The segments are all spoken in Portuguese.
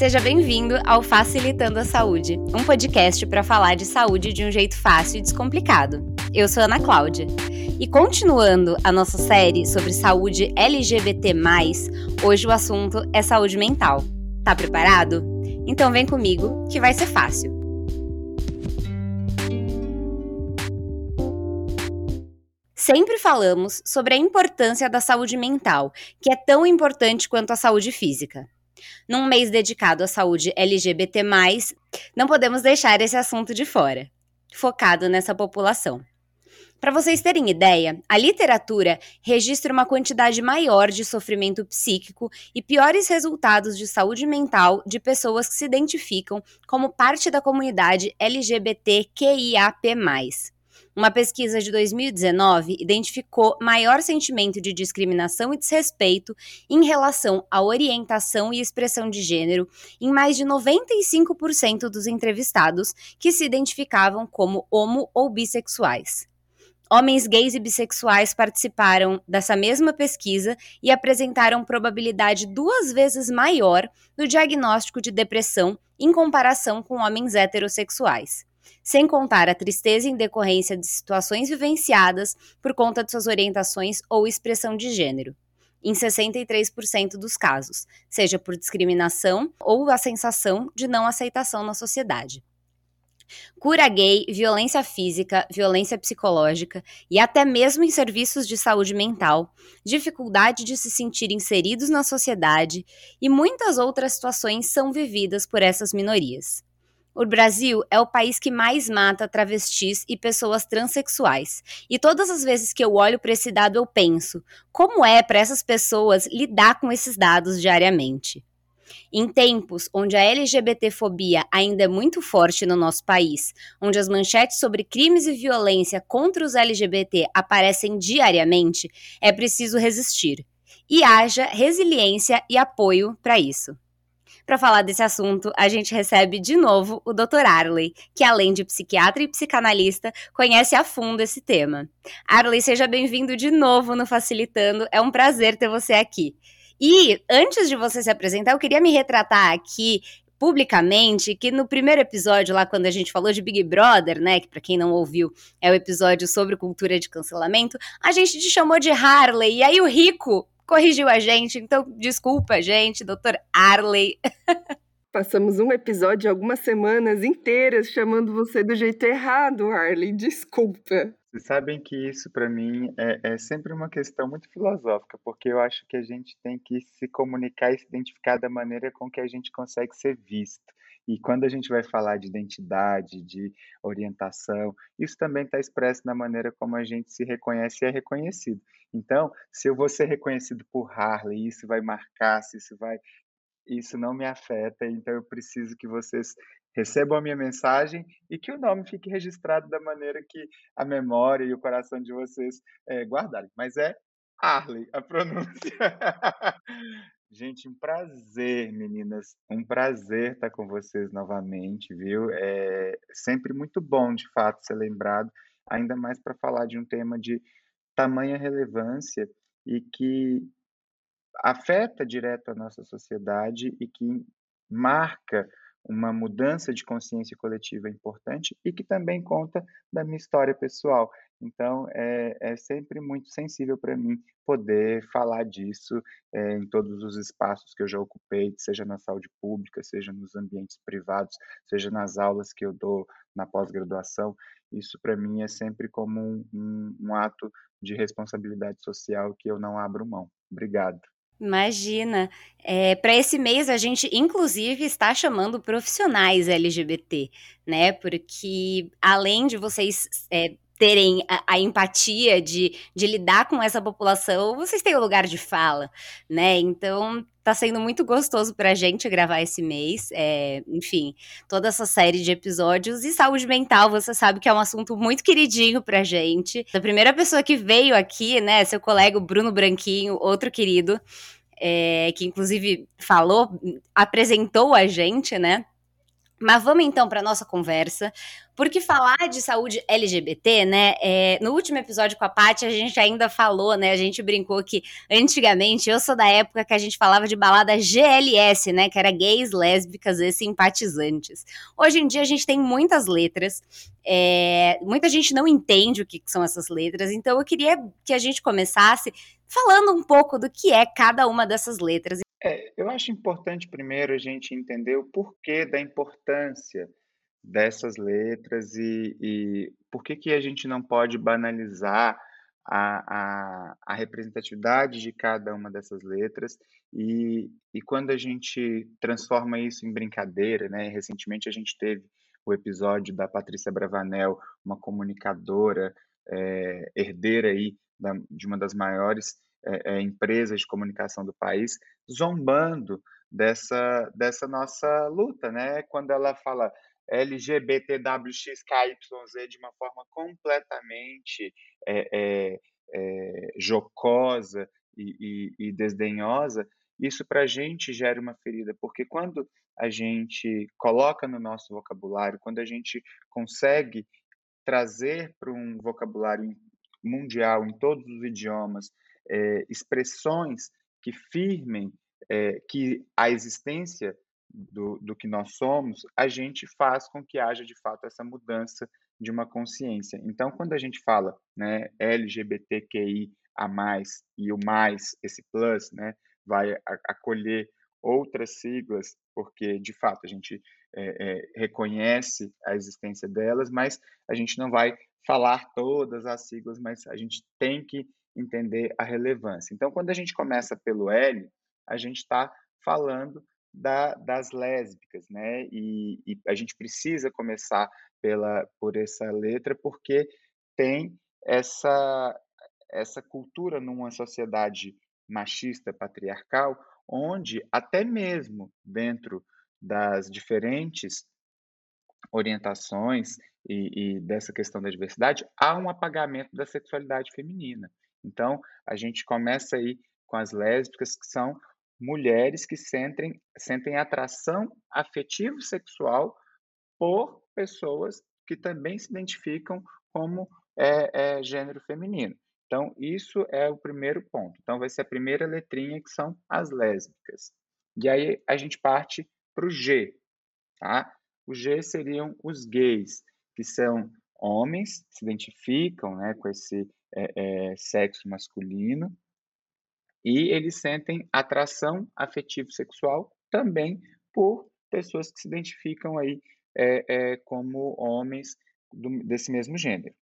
Seja bem-vindo ao Facilitando a Saúde, um podcast para falar de saúde de um jeito fácil e descomplicado. Eu sou Ana Cláudia. E continuando a nossa série sobre saúde LGBT, hoje o assunto é saúde mental. Tá preparado? Então vem comigo que vai ser fácil. Sempre falamos sobre a importância da saúde mental, que é tão importante quanto a saúde física. Num mês dedicado à saúde LGBT, não podemos deixar esse assunto de fora, focado nessa população. Para vocês terem ideia, a literatura registra uma quantidade maior de sofrimento psíquico e piores resultados de saúde mental de pessoas que se identificam como parte da comunidade LGBTQIAP+. Uma pesquisa de 2019 identificou maior sentimento de discriminação e desrespeito em relação à orientação e expressão de gênero em mais de 95% dos entrevistados que se identificavam como homo ou bissexuais. Homens gays e bissexuais participaram dessa mesma pesquisa e apresentaram probabilidade duas vezes maior no diagnóstico de depressão em comparação com homens heterossexuais sem contar a tristeza em decorrência de situações vivenciadas por conta de suas orientações ou expressão de gênero. Em 63% dos casos, seja por discriminação ou a sensação de não aceitação na sociedade. Cura gay, violência física, violência psicológica e até mesmo em serviços de saúde mental, dificuldade de se sentir inseridos na sociedade e muitas outras situações são vividas por essas minorias. O Brasil é o país que mais mata travestis e pessoas transexuais. E todas as vezes que eu olho para esse dado, eu penso: como é para essas pessoas lidar com esses dados diariamente? Em tempos onde a LGBTfobia ainda é muito forte no nosso país, onde as manchetes sobre crimes e violência contra os LGBT aparecem diariamente, é preciso resistir. E haja resiliência e apoio para isso. Para falar desse assunto, a gente recebe de novo o Dr. Arley, que além de psiquiatra e psicanalista, conhece a fundo esse tema. Arley, seja bem-vindo de novo no Facilitando, é um prazer ter você aqui. E antes de você se apresentar, eu queria me retratar aqui publicamente que no primeiro episódio lá quando a gente falou de Big Brother, né, que para quem não ouviu, é o episódio sobre cultura de cancelamento, a gente te chamou de Harley e aí o Rico corrigiu a gente, então desculpa, gente, doutor Arley. Passamos um episódio algumas semanas inteiras chamando você do jeito errado, Arley. Desculpa. Vocês sabem que isso, para mim, é, é, sempre uma questão muito filosófica, porque eu acho que a gente tem que se comunicar e se identificar da maneira com que a gente consegue ser visto. E quando a gente vai falar de identidade, de orientação, isso também está expresso na maneira como a gente se reconhece e é reconhecido. Então, se eu vou ser reconhecido por Harley, isso vai marcar, se isso vai. Isso não me afeta, então eu preciso que vocês recebam a minha mensagem e que o nome fique registrado da maneira que a memória e o coração de vocês é, guardarem. Mas é Harley, a pronúncia. Gente, um prazer, meninas. Um prazer estar com vocês novamente, viu? É sempre muito bom, de fato, ser lembrado, ainda mais para falar de um tema de tamanha relevância e que afeta direto a nossa sociedade e que marca uma mudança de consciência coletiva importante e que também conta da minha história pessoal. Então, é, é sempre muito sensível para mim poder falar disso é, em todos os espaços que eu já ocupei, seja na saúde pública, seja nos ambientes privados, seja nas aulas que eu dou na pós-graduação. Isso, para mim, é sempre como um, um, um ato de responsabilidade social que eu não abro mão. Obrigado. Imagina. É, Para esse mês, a gente, inclusive, está chamando profissionais LGBT, né? Porque além de vocês é, terem a, a, empatia de, de lidar com essa população, vocês têm o lugar de fala, né? Então, tá sendo muito gostoso pra gente gravar esse mês. É, enfim, toda essa série de episódios. E saúde mental, você sabe que é um assunto muito queridinho pra gente. A primeira pessoa que veio aqui, né, seu colega Bruno Branquinho, outro querido, é, que inclusive falou, apresentou a gente, né? Mas vamos então para nossa conversa, porque falar de saúde LGBT, né? É, no último episódio com a Paty, a gente ainda falou, né? A gente brincou que antigamente, eu sou da época que a gente falava de balada GLS, né? Que era gays, lésbicas e simpatizantes. Hoje em dia a gente tem muitas letras, é, muita gente não entende o que, que são essas letras, então eu queria que a gente começasse falando um pouco do que é cada uma dessas letras. É, eu acho importante primeiro a gente entender o porquê da importância dessas letras e, e por que, que a gente não pode banalizar a, a, a, representatividade de cada uma dessas letras e, e quando a gente transforma isso em brincadeira, né? Recentemente a gente teve o episódio da Patrícia Bravanel, uma comunicadora é, herdeira aí da, de uma das maiores é, é, empresas de comunicação do país, zombando dessa, dessa nossa luta, né? Quando ela fala LGBTWXKYZ de uma forma completamente é, é, é, jocosa e, e, e desdenhosa, isso para a gente gera uma ferida, porque quando a gente coloca no nosso vocabulário, quando a gente consegue trazer para um vocabulário mundial, em todos os idiomas, é, expressões que firmem é, que a existência do, do que nós somos, a gente faz com que haja de fato essa mudança de uma consciência. Então, quando a gente fala né, LGBTQI a mais e o mais, esse plus, né, vai acolher outras siglas, porque de fato a gente é, é, reconhece a existência delas, mas a gente não vai falar todas as siglas, mas a gente tem que entender a relevância. Então, quando a gente começa pelo L, a gente está falando da, das lésbicas, né? E, e, a gente precisa começar pela, por essa letra porque tem essa, essa cultura numa sociedade machista, patriarcal, onde até mesmo dentro das diferentes orientações e, e, dessa questão da diversidade, há um apagamento da sexualidade feminina. Então, a gente começa aí com as lésbicas, que são mulheres que sentem, sentem atração afetivo-sexual por pessoas que também se identificam como é, é, gênero feminino. Então, isso é o primeiro ponto. Então, vai ser a primeira letrinha, que são as lésbicas. E aí a gente parte para o G. Tá? O G seriam os gays, que são homens, se identificam né, com esse é, é, sexo masculino, e eles sentem atração afetivo-sexual também por pessoas que se identificam aí é, é, como homens do, desse mesmo gênero.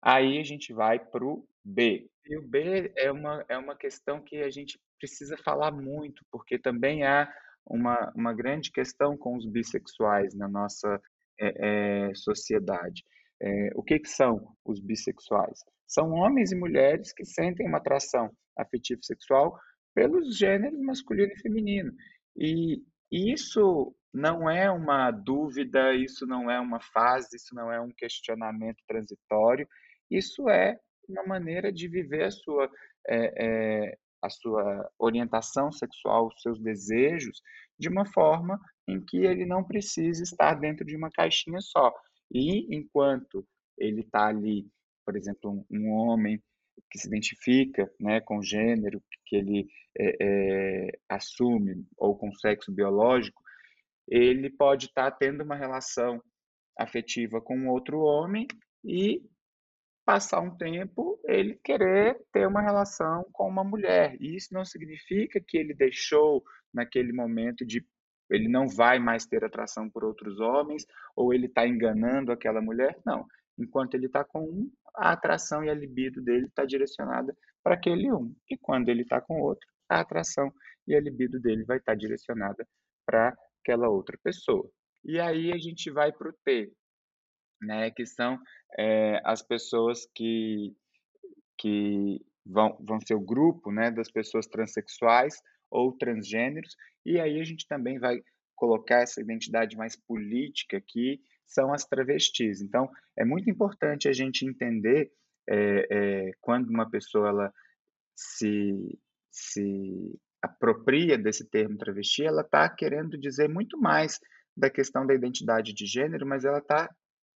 Aí a gente vai para o B. E o B é uma, é uma questão que a gente precisa falar muito, porque também há uma, uma grande questão com os bissexuais na nossa é, é, sociedade. É, o que, que são os bissexuais? São homens e mulheres que sentem uma atração afetivo sexual pelos gêneros masculino e feminino. E isso não é uma dúvida, isso não é uma fase, isso não é um questionamento transitório, isso é uma maneira de viver a sua, é, é, a sua orientação sexual, os seus desejos, de uma forma em que ele não precisa estar dentro de uma caixinha só. E enquanto ele está ali, por exemplo, um, um homem que se identifica né, com o gênero que ele é, é, assume ou com sexo biológico, ele pode estar tá tendo uma relação afetiva com outro homem e passar um tempo ele querer ter uma relação com uma mulher. E isso não significa que ele deixou naquele momento de ele não vai mais ter atração por outros homens ou ele está enganando aquela mulher. Não. Enquanto ele está com um, a atração e a libido dele está direcionada para aquele um. E quando ele está com outro, a atração e a libido dele vai estar tá direcionada para aquela outra pessoa. E aí a gente vai para o T, né, que são é, as pessoas que, que vão, vão ser o grupo né, das pessoas transexuais ou transgêneros, e aí a gente também vai colocar essa identidade mais política aqui, são as travestis. Então, é muito importante a gente entender é, é, quando uma pessoa ela se, se apropria desse termo travesti, ela está querendo dizer muito mais da questão da identidade de gênero, mas ela está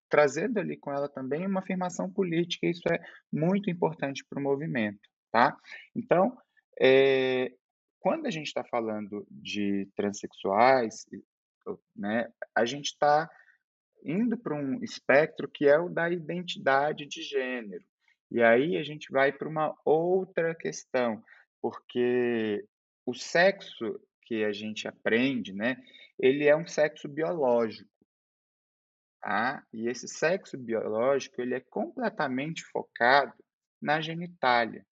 trazendo ali com ela também uma afirmação política, e isso é muito importante para o movimento, tá? Então, é, quando a gente está falando de transexuais, né, a gente está indo para um espectro que é o da identidade de gênero. E aí a gente vai para uma outra questão, porque o sexo que a gente aprende, né, ele é um sexo biológico. Tá? E esse sexo biológico, ele é completamente focado na genitália.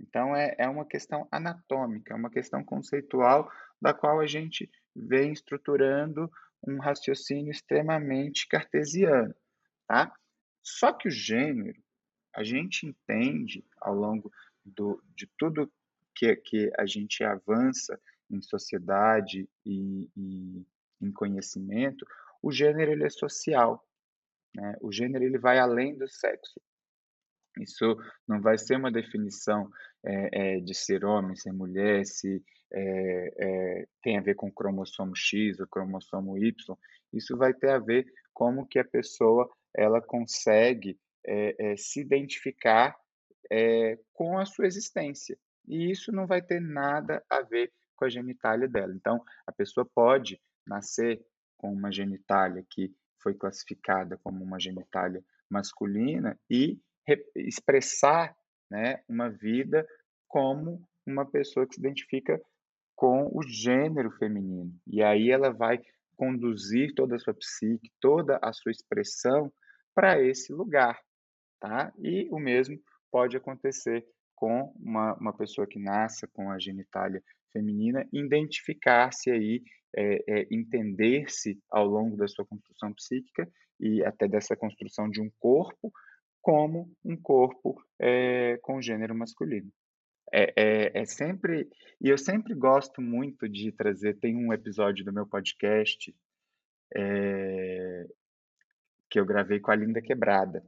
Então, é, é uma questão anatômica, é uma questão conceitual da qual a gente vem estruturando um raciocínio extremamente cartesiano, tá? Só que o gênero, a gente entende ao longo do, de tudo que, que a gente avança em sociedade e, e em conhecimento, o gênero ele é social. Né? O gênero ele vai além do sexo. Isso não vai ser uma definição é, é, de ser homem, ser mulher, se é, tem a ver com cromossomo X ou cromossomo Y. Isso vai ter a ver como que a pessoa ela consegue se identificar com a sua existência. E isso não vai ter nada a ver com a genitália dela. Então, a pessoa pode nascer com uma genitália que foi classificada como uma genitália masculina e expressar né, uma vida como uma pessoa que se identifica com o gênero feminino. E aí ela vai conduzir toda a sua psique, toda a sua expressão para esse lugar, tá? E o mesmo pode acontecer com uma, uma pessoa que nasça com a genitália feminina, identificar-se aí, é, é, entender-se ao longo da sua construção psíquica e até dessa construção de um corpo, como um corpo é, com gênero masculino. É, é, é, sempre. E eu sempre gosto muito de trazer. Tem um episódio do meu podcast é, que eu gravei com a Linda Quebrada.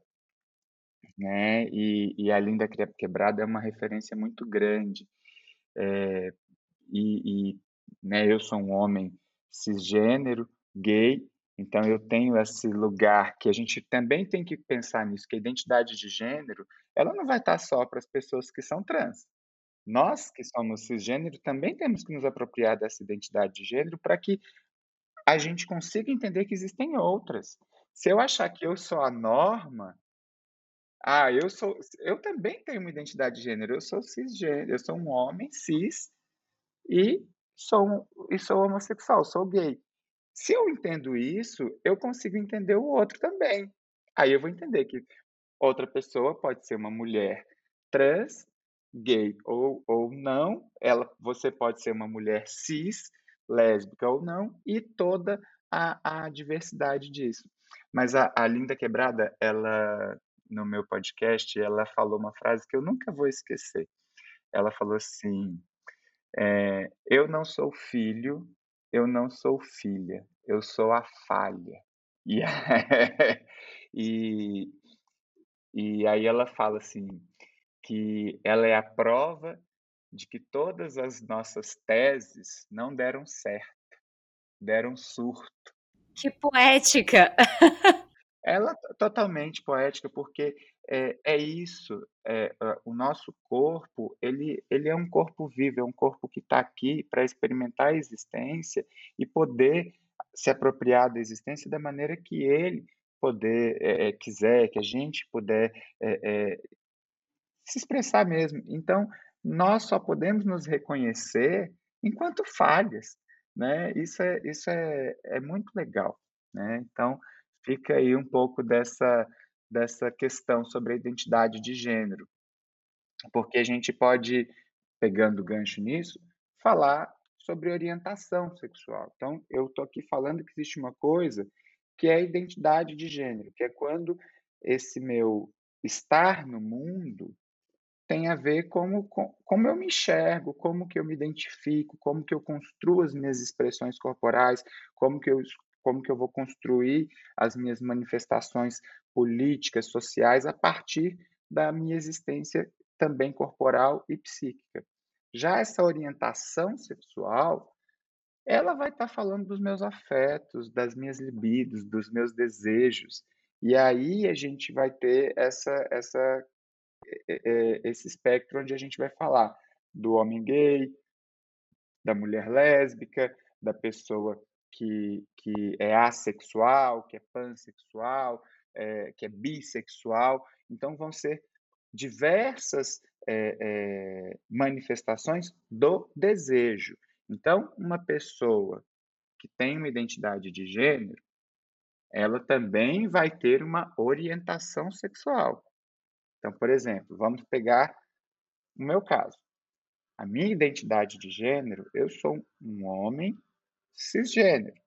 Né? E, e a Linda Quebrada é uma referência muito grande. É, e, e né, eu sou um homem cisgênero, gay, então, eu tenho esse lugar que a gente também tem que pensar nisso, que a identidade de gênero, ela não vai estar só para as pessoas que são trans. Nós que somos cisgênero também temos que nos apropriar dessa identidade de gênero para que a gente consiga entender que existem outras. Se eu achar que eu sou a norma, ah, eu sou, eu também tenho uma identidade de gênero, eu sou cisgênero, eu sou um homem cis e sou, e sou homossexual, sou gay. Se eu entendo isso, eu consigo entender o outro também. Aí eu vou entender que outra pessoa pode ser uma mulher trans, gay ou, ou não, ela, você pode ser uma mulher cis, lésbica ou não, e toda a, a diversidade disso. Mas a, a Linda Quebrada, ela, no meu podcast, ela falou uma frase que eu nunca vou esquecer. Ela falou assim: é, Eu não sou filho eu não sou filha, eu sou a falha. E, e, e aí ela fala assim, que ela é a prova de que todas as nossas teses não deram certo, deram surto. Que poética! Ela é totalmente poética, porque é, é isso, é, o nosso corpo, ele, ele é um corpo vivo, é um corpo que está aqui para experimentar a existência e poder se apropriar da existência da maneira que ele poder é, quiser, que a gente puder se expressar mesmo. Então, nós só podemos nos reconhecer enquanto falhas, né? Isso é, isso é, é muito legal, né? Então, fica aí um pouco dessa, dessa questão sobre a identidade de gênero. Porque a gente pode, pegando gancho nisso, falar sobre orientação sexual. Então, eu estou aqui falando que existe uma coisa que é a identidade de gênero, que é quando esse meu estar no mundo tem a ver como, com, como eu me enxergo, como que eu me identifico, como que eu construo as minhas expressões corporais, como que eu como que eu vou construir as minhas manifestações políticas, sociais a partir da minha existência também corporal e psíquica. Já essa orientação sexual, ela vai estar tá falando dos meus afetos, das minhas libidos, dos meus desejos. E aí a gente vai ter essa, essa, esse espectro onde a gente vai falar do homem gay, da mulher lésbica, da pessoa que, que é assexual, que é pansexual, é, que é bissexual. Então, vão ser diversas é, é, manifestações do desejo. Então, uma pessoa que tem uma identidade de gênero, ela também vai ter uma orientação sexual. Então, por exemplo, vamos pegar o meu caso. A minha identidade de gênero, eu sou um homem cisgênero.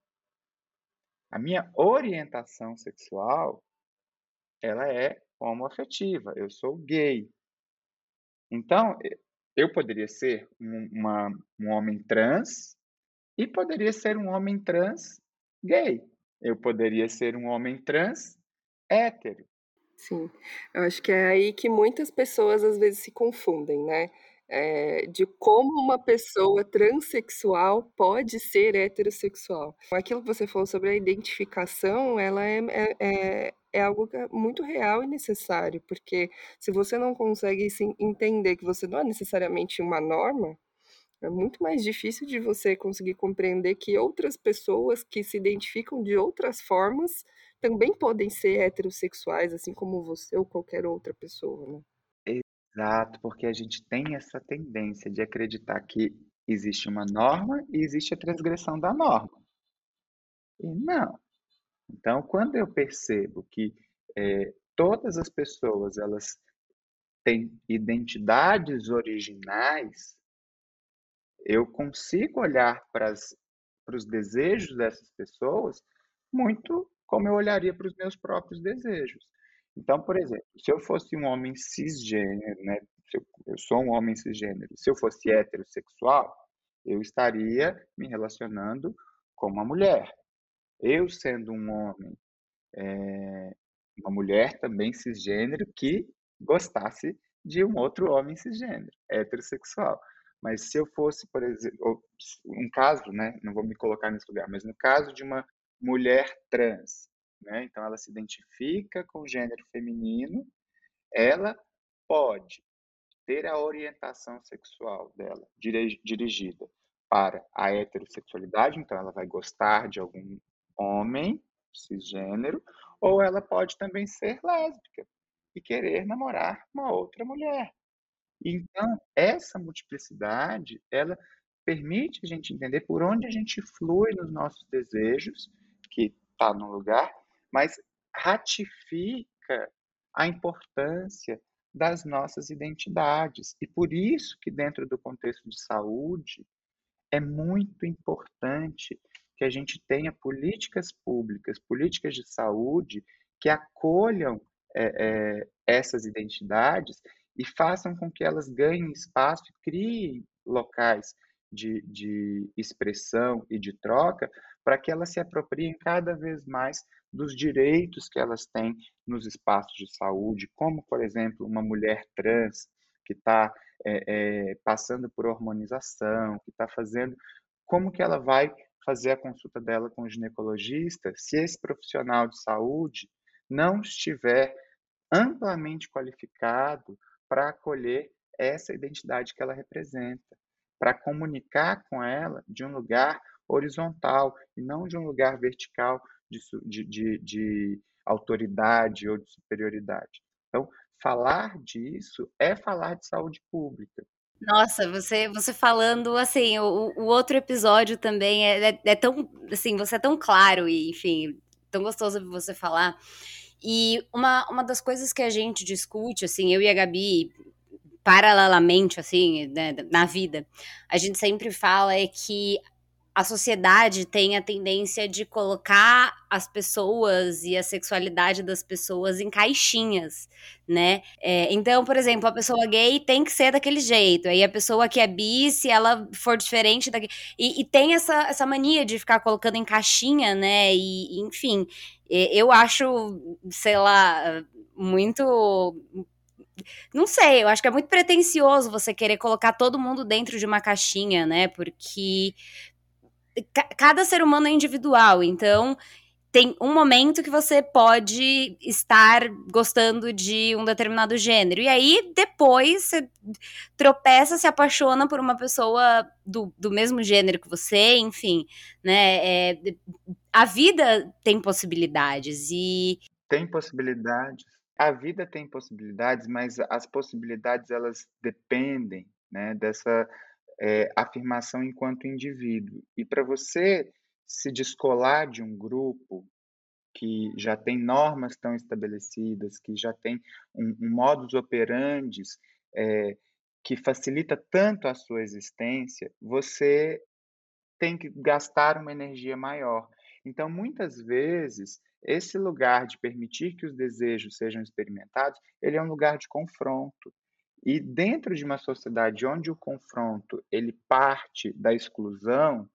A minha orientação sexual, ela é homoafetiva, eu sou gay. Então, eu poderia ser um, uma, um homem trans e poderia ser um homem trans gay. Eu poderia ser um homem trans hétero. Sim, eu acho que é aí que muitas pessoas às vezes se confundem, né? É, de como uma pessoa transexual pode ser heterossexual. Aquilo que você falou sobre a identificação, ela é, é, é é algo é muito real e necessário, porque se você não consegue entender que você não é necessariamente uma norma, é muito mais difícil de você conseguir compreender que outras pessoas que se identificam de outras formas também podem ser heterossexuais, assim como você ou qualquer outra pessoa, né? Exato, porque a gente tem essa tendência de acreditar que existe uma norma e existe a transgressão da norma. E não. Então, quando eu percebo que é, todas as pessoas elas têm identidades originais, eu consigo olhar para os desejos dessas pessoas muito como eu olharia para os meus próprios desejos. Então, por exemplo, se eu fosse um homem cisgênero, né? Eu, eu sou um homem cisgênero. Se eu fosse heterossexual, eu estaria me relacionando com uma mulher. Eu sendo um homem, é, uma mulher também cisgênero que gostasse de um outro homem cisgênero, heterossexual. Mas se eu fosse, por exemplo, um caso, né, não vou me colocar nesse lugar, mas no caso de uma mulher trans, né, então ela se identifica com o gênero feminino, ela pode ter a orientação sexual dela dirigida para a heterossexualidade, então ela vai gostar de algum homem, cisgênero, ou ela pode também ser lésbica e querer namorar uma outra mulher. Então, essa multiplicidade, ela permite a gente entender por onde a gente flui nos nossos desejos, que está no lugar, mas ratifica a importância das nossas identidades. E por isso que dentro do contexto de saúde é muito importante que a gente tenha políticas públicas, políticas de saúde que acolham é, é, essas identidades e façam com que elas ganhem espaço e criem locais de, de expressão e de troca para que elas se apropriem cada vez mais dos direitos que elas têm nos espaços de saúde, como, por exemplo, uma mulher trans que está é, é, passando por hormonização, que está fazendo, como que ela vai fazer a consulta dela com o ginecologista se esse profissional de saúde não estiver amplamente qualificado para acolher essa identidade que ela representa, para comunicar com ela de um lugar horizontal e não de um lugar vertical de, de, de, de autoridade ou de superioridade. Então, falar disso é falar de saúde pública. Nossa, você você falando assim, o, o outro episódio também é, é, é, tão assim, você é tão claro e enfim, tão gostoso de você falar. E uma, uma das coisas que a gente discute, assim, eu e a Gabi, paralelamente, assim, né, na vida, a gente sempre fala é que a sociedade tem a tendência de colocar as pessoas e a sexualidade das pessoas em caixinhas, né? É, então, por exemplo, a pessoa gay tem que ser daquele jeito, aí a pessoa que é bi, se ela for diferente daqui. E, e tem essa, essa mania de ficar colocando em caixinha, né? E, enfim, eu acho, sei lá, muito não sei, eu acho que é muito pretencioso você querer colocar todo mundo dentro de uma caixinha, né? Porque cada ser humano é individual, então tem um momento que você pode estar gostando de um determinado gênero. E aí, depois, você tropeça, se apaixona por uma pessoa do, do mesmo gênero que você, enfim, né? É, a vida tem possibilidades e... Tem possibilidades. A vida tem possibilidades, mas as possibilidades, elas dependem, né, dessa é, afirmação enquanto indivíduo. E para você se descolar de um grupo que já tem normas tão estabelecidas, que já tem um, um modus operandi é, que facilita tanto a sua existência, você tem que gastar uma energia maior. Então, muitas vezes, esse lugar de permitir que os desejos sejam experimentados, ele é um lugar de confronto. E dentro de uma sociedade onde o confronto ele parte da exclusão,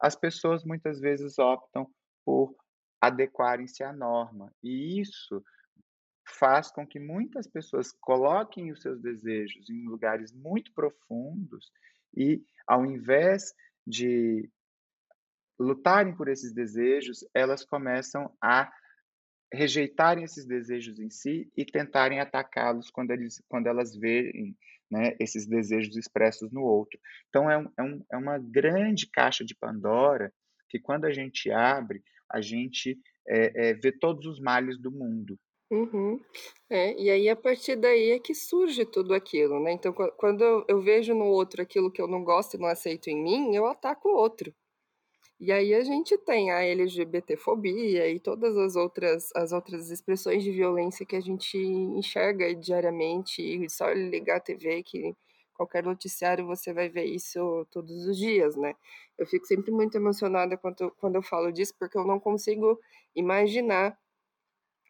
as pessoas muitas vezes optam por adequarem-se à norma. E isso faz com que muitas pessoas coloquem os seus desejos em lugares muito profundos e, ao invés de lutarem por esses desejos, elas começam a rejeitarem esses desejos em si e tentarem atacá-los quando, eles, quando elas veem né, esses desejos expressos no outro. Então, é, um, é, um, é uma grande caixa de Pandora que, quando a gente abre, a gente é, é, vê todos os males do mundo. Uhum. É, e aí, a partir daí, é que surge tudo aquilo, né? Então, quando eu, vejo no outro aquilo que eu não gosto e não aceito em mim, eu ataco o outro. E aí a gente tem a LGBTfobia e todas as outras, as outras expressões de violência que a gente enxerga diariamente, e só ligar a TV que qualquer noticiário você vai ver isso todos os dias, né? Eu fico sempre muito emocionada quando, quando eu falo disso, porque eu não consigo imaginar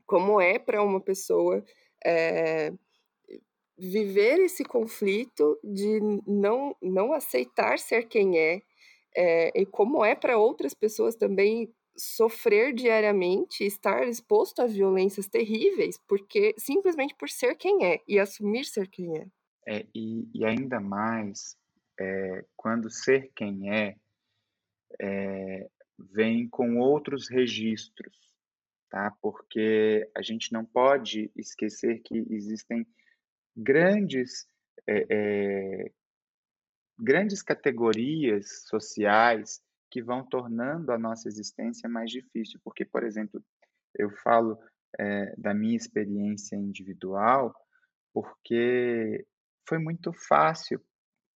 como é para uma pessoa é, viver esse conflito de não, não aceitar ser quem é, é, e como é para outras pessoas também sofrer diariamente, estar exposto a violências terríveis, porque simplesmente por ser quem é e assumir ser quem é. é e, e ainda mais é, quando ser quem é, é, vem com outros registros, tá? Porque a gente não pode esquecer que existem grandes é, é, grandes categorias sociais que vão tornando a nossa existência mais difícil. Porque, por exemplo, eu falo é, da minha experiência individual, porque foi muito fácil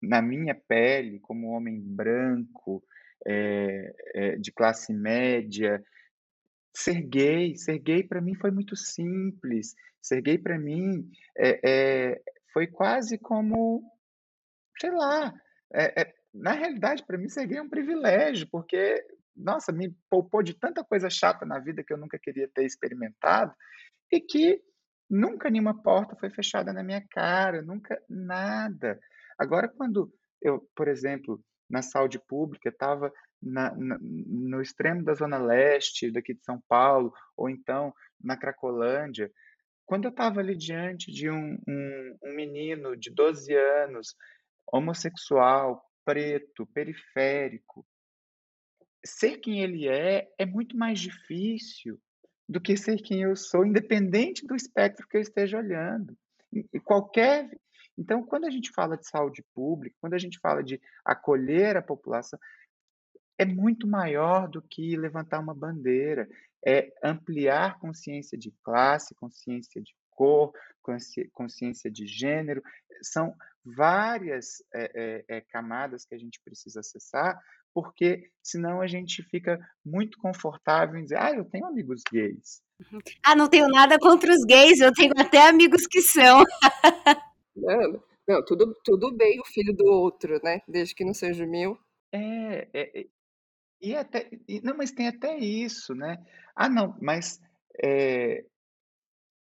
na minha pele, como homem branco, é, é, de classe média, ser gay. Ser gay para mim foi muito simples. Ser gay para mim foi quase como, sei lá, é, é, na realidade, para mim, ser gay é um privilégio, porque, nossa, me poupou de tanta coisa chata na vida que eu nunca queria ter experimentado e que nunca nenhuma porta foi fechada na minha cara, nunca nada. Agora, quando eu, por exemplo, na saúde pública, estava no extremo da Zona Leste, daqui de São Paulo, ou então na Cracolândia, quando eu estava ali diante de um, um, um menino de 12 anos homossexual, preto, periférico. Ser quem ele é é muito mais difícil do que ser quem eu sou, independente do espectro que eu esteja olhando. E qualquer. Então, quando a gente fala de saúde pública, quando a gente fala de acolher a população, é muito maior do que levantar uma bandeira, é ampliar consciência de classe, consciência de cor, consciência de gênero. São várias é, é, camadas que a gente precisa acessar, porque senão a gente fica muito confortável em dizer, ah, eu tenho amigos gays. Ah, não tenho nada contra os gays, eu tenho até amigos que são. não, não tudo, tudo bem o filho do outro, né? Desde que não seja o meu. É, é, e até, e, não, mas tem até isso, né? Ah, não, mas é,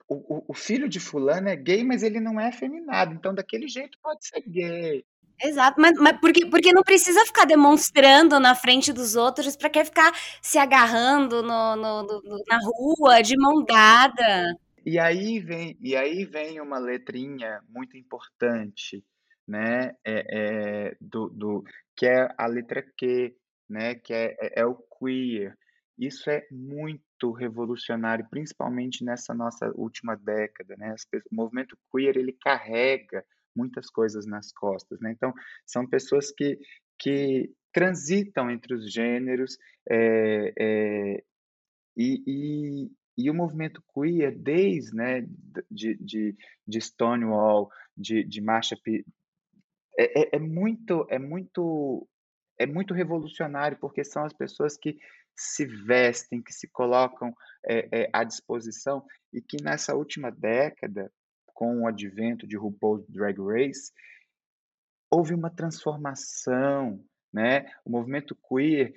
o, o, filho de fulano é gay, mas ele não é afeminado, então daquele jeito pode ser gay. Exato, mas, mas porque, porque não precisa ficar demonstrando na frente dos outros para quer ficar se agarrando no, no, no, na rua, de mão dada. E aí vem, e aí vem uma letrinha muito importante, né? É, é, do, do, que é a letra Q, né, que é, é, é o queer. Isso é muito revolucionário, principalmente nessa nossa última década, né? o movimento queer ele carrega muitas coisas nas costas, né? Então são pessoas que que transitam entre os gêneros é, é, e, e, e, o movimento queer, desde né, de, de, de Stonewall, de, de Marcha é, é, é, muito é muito é muito revolucionário porque são as pessoas que se vestem, que se colocam é, é, à disposição e que nessa última década, com o advento de RuPaul's Drag Race, houve uma transformação, né? O movimento queer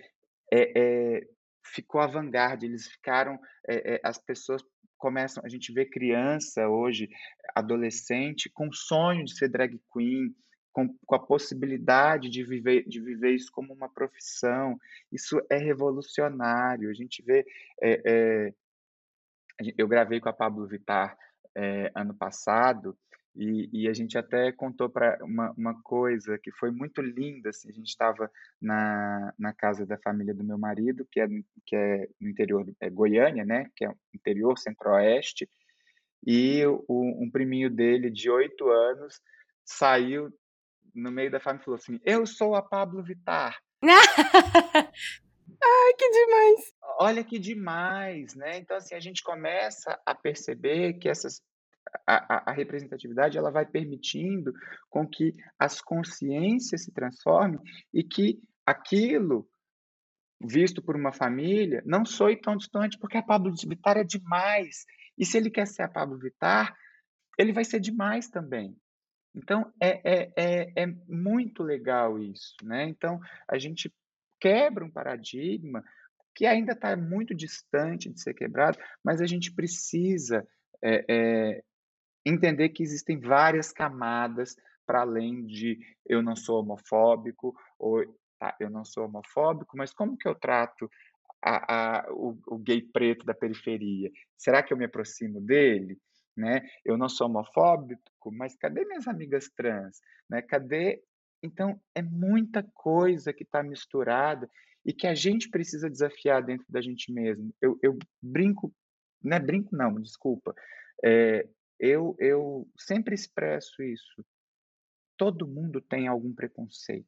é, é, ficou à vanguarda, eles ficaram, é, é, as pessoas começam, a gente vê criança hoje, adolescente, com sonho de ser drag queen, com, com, a possibilidade de viver, de viver isso como uma profissão. Isso é revolucionário. A gente vê. É, é, eu gravei com a Pablo Vittar é, ano passado e, e, a gente até contou para uma, uma coisa que foi muito linda. Assim, a gente estava na, na casa da família do meu marido, que é, que é no interior, é Goiânia, né? Que é interior centro-oeste. E o, um priminho dele, de oito anos, saiu no meio da família e falou assim: Eu sou a Pablo Vittar. Ai, que demais! Olha que demais, né? Então, assim, a gente começa a perceber que essas a, a, representatividade ela vai permitindo com que as consciências se transformem e que aquilo visto por uma família não soe tão distante, porque a Pablo Vittar é demais. E se ele quer ser a Pablo Vittar, ele vai ser demais também. Então, é, é, é, é muito legal isso, né? Então, a gente quebra um paradigma que ainda está muito distante de ser quebrado, mas a gente precisa é, é, entender que existem várias camadas para além de eu não sou homofóbico, ou tá, eu não sou homofóbico, mas como que eu trato a, a, o, o, gay preto da periferia? Será que eu me aproximo dele? Né? Eu não sou homofóbico, mas cadê minhas amigas trans? Né? Cadê? Então, é muita coisa que está misturada e que a gente precisa desafiar dentro da gente mesmo. Eu, eu brinco, não é brinco não, desculpa, é, eu, eu sempre expresso isso. Todo mundo tem algum preconceito.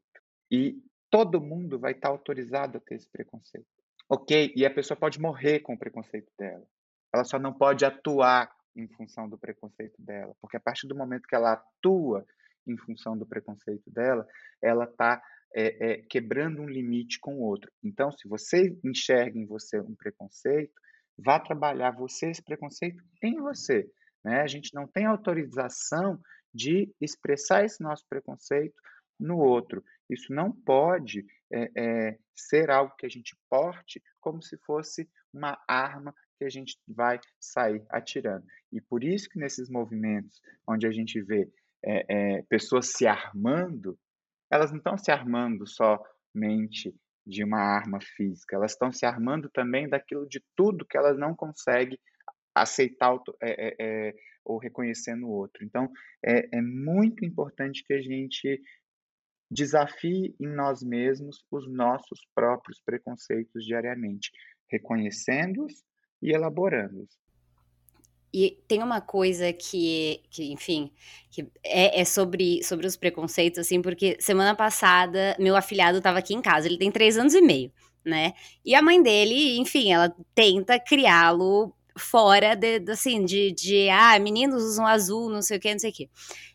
E todo mundo vai estar autorizado a ter esse preconceito. Ok? E a pessoa pode morrer com o preconceito dela. Ela só não pode atuar em função do preconceito dela. Porque a partir do momento que ela atua em função do preconceito dela, ela está é, é, quebrando um limite com o outro. Então, se você enxerga em você um preconceito, vá trabalhar você esse preconceito em você. Né? A gente não tem autorização de expressar esse nosso preconceito no outro. Isso não pode é, é, ser algo que a gente porte como se fosse uma arma que a gente vai sair atirando. E por isso que nesses movimentos onde a gente vê é, é pessoas se armando, elas não estão se armando somente de uma arma física, elas estão se armando também daquilo de tudo que elas não conseguem aceitar é, é, é, ou reconhecer no outro. Então, é, é muito importante que a gente desafie em nós mesmos os nossos próprios preconceitos diariamente, reconhecendo-os e elaborando-os. E tem uma coisa que, que enfim, que é, é, sobre, sobre os preconceitos, assim, porque semana passada meu afilhado estava aqui em casa, ele tem três anos e meio, né? E a mãe dele, enfim, ela tenta criá-lo fora de, assim, de, de, ah, meninos usam azul, não sei o que, não sei o que.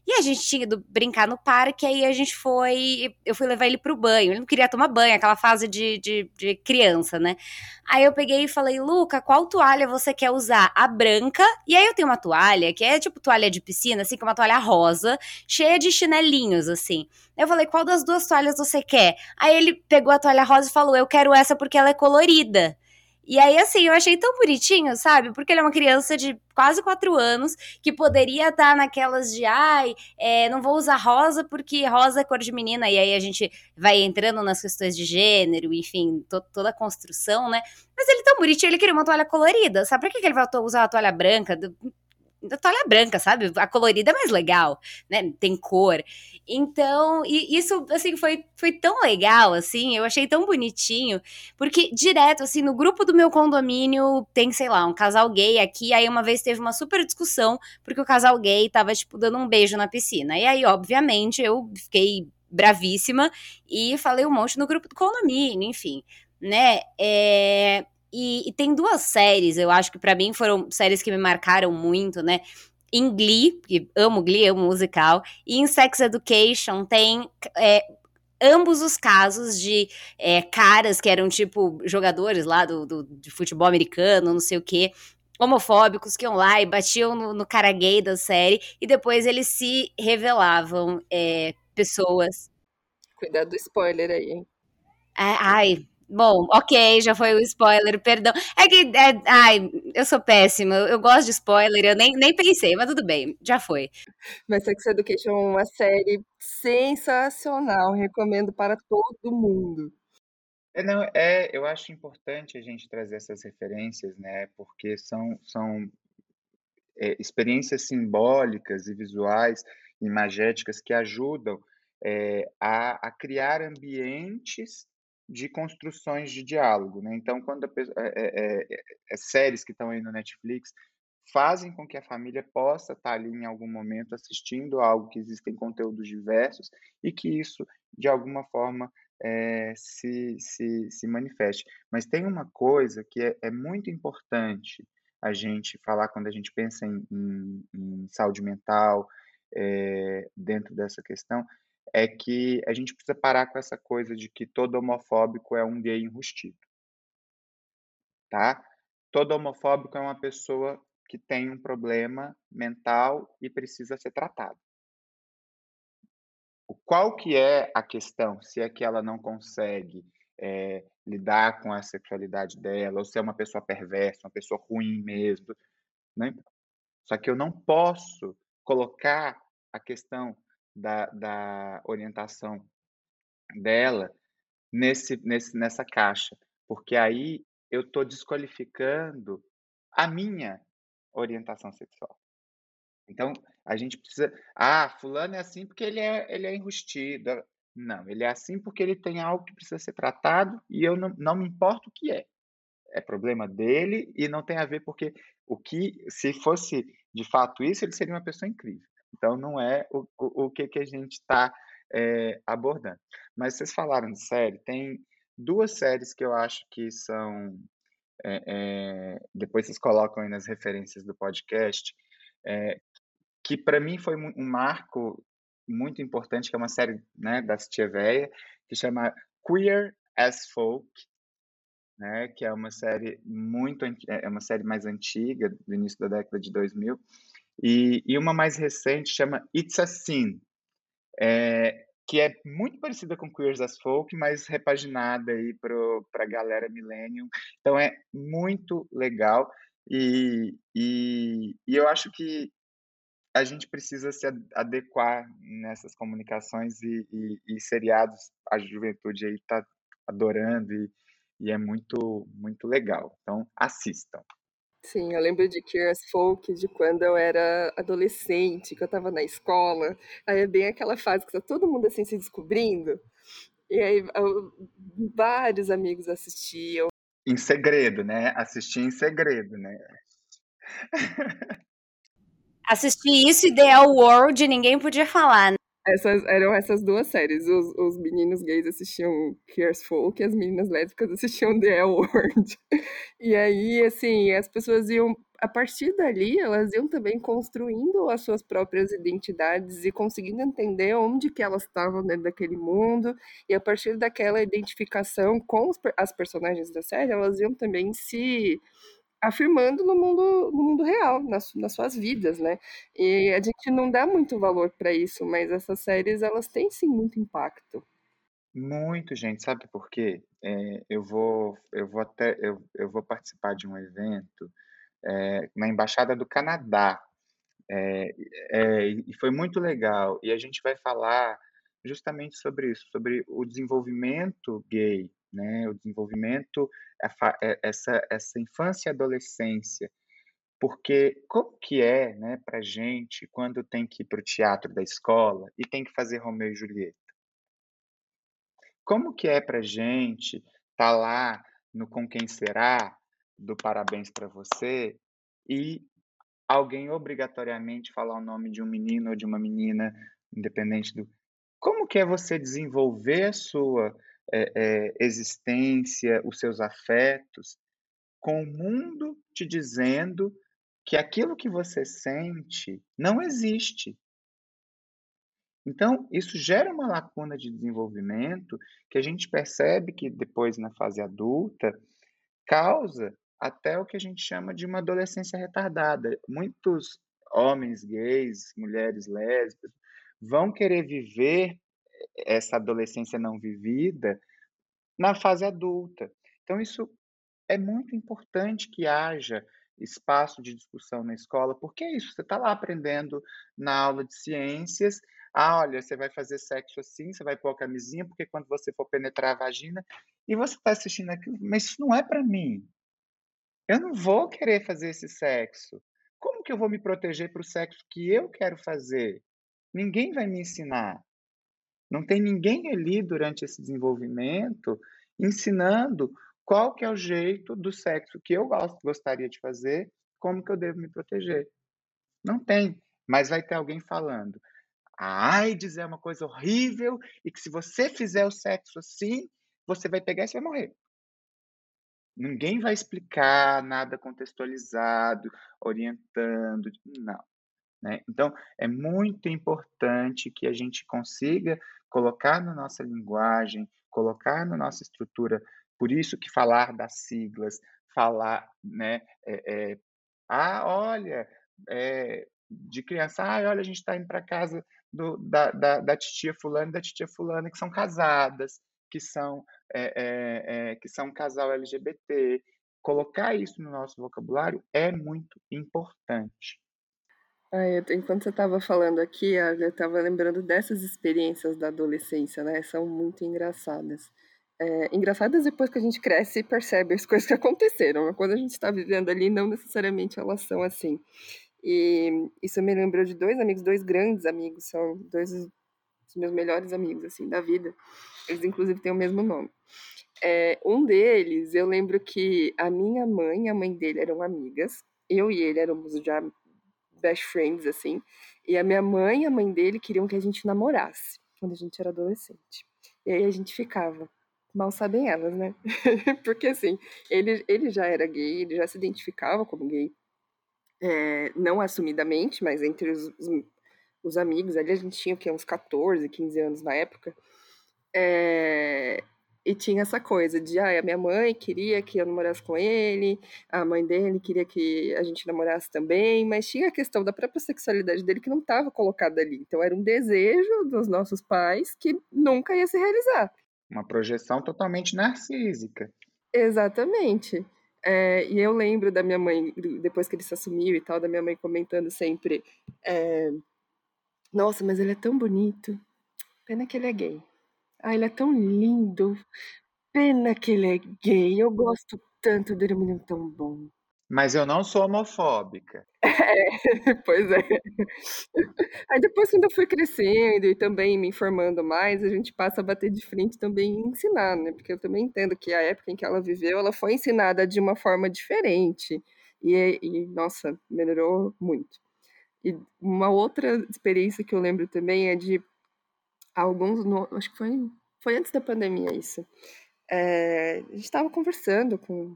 E a gente tinha ido brincar no parque, aí a gente foi, eu fui levar ele pro banho, ele não queria tomar banho, aquela fase de, de, de criança, né? Aí eu peguei e falei, Luca, qual toalha você quer usar? A branca, e aí eu tenho uma toalha, que é tipo toalha de piscina, assim, que é uma toalha rosa, cheia de chinelinhos, assim. Eu falei, qual das duas toalhas você quer? Aí ele pegou a toalha rosa e falou, eu quero essa porque ela é colorida. E aí, assim, eu achei tão bonitinho, sabe? Porque ele é uma criança de quase quatro anos que poderia estar naquelas de, ai, é, não vou usar rosa porque rosa é cor de menina. E aí a gente vai entrando nas questões de gênero, enfim, to toda a construção, né? Mas ele é tão bonitinho, ele queria uma toalha colorida. Sabe por que, que ele vai usar uma toalha branca? Toalha branca, sabe? A colorida é mais legal, né? Tem cor. Então, isso, assim, foi, foi tão legal, assim, eu achei tão bonitinho, porque direto, assim, no grupo do meu condomínio tem, sei lá, um casal gay aqui, aí uma vez teve uma super discussão, porque o casal gay tava, tipo, dando um beijo na piscina. E aí, obviamente, eu fiquei bravíssima e falei um monte no grupo do condomínio, enfim, né? É, e, e, tem duas séries, eu acho que para mim foram séries que me marcaram muito, né? Em Glee, que amo Glee, amo musical, e em Sex Education tem é, ambos os casos de é, caras que eram tipo jogadores lá do, do, de futebol americano, não sei o quê, homofóbicos que iam lá e batiam no, no cara gay da série, e depois eles se revelavam é, pessoas. Cuidado do spoiler aí, hein? Ai, Bom, ok, já foi o spoiler, perdão. É que, é, ai, eu sou péssima, eu gosto de spoiler, eu nem, nem pensei, mas tudo bem, já foi. Mas Sex Education é uma série sensacional, recomendo para todo mundo. É, não, é, eu acho importante a gente trazer essas referências, né, porque são, são é, experiências simbólicas e visuais, imagéticas, que ajudam é, a, a criar ambientes de construções de diálogo, né? Então, quando a, é, é, é, séries que estão aí no Netflix fazem com que a família possa estar ali em algum momento assistindo algo que existem conteúdos diversos e que isso, de alguma forma, é, se, se, se manifeste. Mas tem uma coisa que é, é muito importante a gente falar quando a gente pensa em, em, em saúde mental é, dentro dessa questão, é que a gente precisa parar com essa coisa de que todo homofóbico é um gay enrustido. Tá? Todo homofóbico é uma pessoa que tem um problema mental e precisa ser tratado. Qual que é a questão? Se é que ela não consegue é, lidar com a sexualidade dela, ou se é uma pessoa perversa, uma pessoa ruim mesmo. Né? Só que eu não posso colocar a questão da, da orientação dela nesse, nesse, nessa caixa, porque aí eu estou desqualificando a minha orientação sexual. Então, a gente precisa. Ah, fulano é assim porque ele é, ele é enrustido. Não, ele é assim porque ele tem algo que precisa ser tratado e eu não, não me importo o que é. É problema dele e não tem a ver porque o que, se fosse de fato isso, ele seria uma pessoa incrível. Então, não é o, o, o que, que a gente está é, eh, abordando. Mas vocês falaram de série, tem duas séries que eu acho que são. É, é, depois vocês colocam aí nas referências do podcast, que para mim foi um marco muito importante, que é uma série né, da Tia Véia, que chama Queer as Folk, né, que é uma série muito é uma série mais antiga, do início da década de 2000, e, e uma mais recente chama It's a Sin, é, que é muito parecida com Queers as Folk, mas repaginada aí para a galera millennium. Então é muito legal e, e, e eu acho que a gente precisa se adequar nessas comunicações e, e, e seriados a juventude aí está adorando e, e é muito muito legal. Então assistam. Sim, eu lembro de Curious Folk de quando eu era adolescente, que eu estava na escola. Aí é bem aquela fase que tá todo mundo assim se descobrindo. E aí eu, vários amigos assistiam. Em segredo, né? Assistir em segredo, né? Assistir isso e The World ninguém podia falar, né? Essas, eram essas duas séries. Os, os meninos gays assistiam Here's Folk e as meninas lésbicas assistiam The L Word. E aí, assim, as pessoas iam. A partir dali, elas iam também construindo as suas próprias identidades e conseguindo entender onde que elas estavam dentro daquele mundo. E a partir daquela identificação com os, as personagens da série, elas iam também se afirmando no mundo, no mundo real, nas, nas suas vidas, né? E a gente não dá muito valor para isso, mas essas séries elas têm sim muito impacto. Muito, gente. Sabe por quê? É, eu vou, eu vou até, eu, eu vou participar de um evento é, na embaixada do Canadá. É, é, e foi muito legal. E a gente vai falar justamente sobre isso, sobre o desenvolvimento gay né, o desenvolvimento, essa, essa infância e adolescência Porque como que é, né, pra gente quando tem que ir para o teatro da escola e tem que fazer Romeu e Julieta? Como que é pra gente estar tá lá no Com Quem Será, do Parabéns para Você, e alguém obrigatoriamente falar o nome de um menino ou de uma menina, independente do. Como que é você desenvolver a sua é, é, existência, os seus afetos, com o mundo te dizendo que aquilo que você sente não existe. Então, isso gera uma lacuna de desenvolvimento que a gente percebe que depois, na fase adulta, causa até o que a gente chama de uma adolescência retardada. Muitos homens gays, mulheres lésbicas, vão querer viver essa adolescência não vivida na fase adulta. Então, isso é muito importante que haja espaço de discussão na escola, porque é isso, você está lá aprendendo na aula de ciências, ah, olha, você vai fazer sexo assim, você vai pôr a camisinha, porque quando você for penetrar a vagina, e você está assistindo aquilo, mas isso não é para mim. Eu não vou querer fazer esse sexo. Como que eu vou me proteger para o sexo que eu quero fazer? Ninguém vai me ensinar. Não tem ninguém ali durante esse desenvolvimento ensinando qual que é o jeito do sexo que eu gostaria de fazer, como que eu devo me proteger. Não tem, mas vai ter alguém falando. A AIDS é uma coisa horrível e que se você fizer o sexo assim, você vai pegar e você vai morrer. Ninguém vai explicar nada contextualizado, orientando, não. Né? Então, é muito importante que a gente consiga colocar na nossa linguagem, colocar na nossa estrutura, por isso que falar das siglas, falar, né, é, é, ah, olha, é, de criança, ah, olha, a gente está indo para casa do, da, da, da titia fulana e da titia fulana, que são casadas, que são, é, é, que são um casal LGBT. Colocar isso no nosso vocabulário é muito importante. Ah, enquanto você estava falando aqui, eu estava lembrando dessas experiências da adolescência, né? São muito engraçadas. É, engraçadas depois que a gente cresce e percebe as coisas que aconteceram. Quando a gente está vivendo ali, não necessariamente elas são assim. E isso me lembrou de dois amigos, dois grandes amigos, são dois dos meus melhores amigos, assim, da vida. Eles, inclusive, têm o mesmo nome. É, um deles, eu lembro que a minha mãe e a mãe dele eram amigas. Eu e ele éramos já best friends, assim. E a minha mãe e a mãe dele queriam que a gente namorasse quando a gente era adolescente. E aí a gente ficava. Mal sabem elas, né? Porque assim, ele, ele já era gay, ele já se identificava como gay. É, não assumidamente, mas entre os, os, os, amigos ali, a gente tinha o quê? uns 14, 15 anos na época. É, e tinha essa coisa de, ah, a minha mãe queria que eu namorasse com ele, a mãe dele queria que a gente namorasse também, mas tinha a questão da própria sexualidade dele que não estava colocada ali. Então era um desejo dos nossos pais que nunca ia se realizar. Uma projeção totalmente narcísica. Exatamente. É, e eu lembro da minha mãe, depois que ele se assumiu e tal, da minha mãe comentando sempre: é, Nossa, mas ele é tão bonito. Pena que ele é gay. Ah, ele é tão lindo. Pena que ele é gay. Eu gosto tanto dele, é um menino tão bom. Mas eu não sou homofóbica. É, pois é. Aí depois, quando eu fui crescendo e também me informando mais, a gente passa a bater de frente também e ensinar, né? Porque eu também entendo que a época em que ela viveu, ela foi ensinada de uma forma diferente. E, e nossa, melhorou muito. E uma outra experiência que eu lembro também é de alguns, no, acho que foi, foi antes da pandemia isso. É, a gente estava conversando com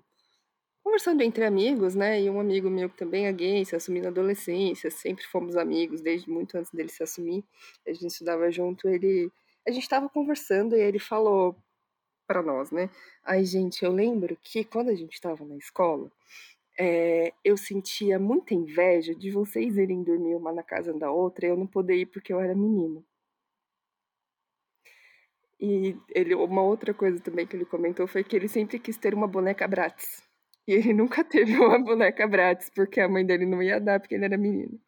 conversando entre amigos, né? E um amigo meu que também é gay, se assumiu na adolescência, sempre fomos amigos desde muito antes dele se assumir. A gente estudava junto, ele a gente estava conversando e ele falou para nós, né? Ai, gente, eu lembro que quando a gente estava na escola, é, eu sentia muita inveja de vocês irem dormir uma na casa da outra e eu não poder ir porque eu era menino. E ele, uma outra coisa também que ele comentou foi que ele sempre quis ter uma boneca Bratz. E ele nunca teve uma boneca Bratz, porque a mãe dele não ia dar, porque ele era menino.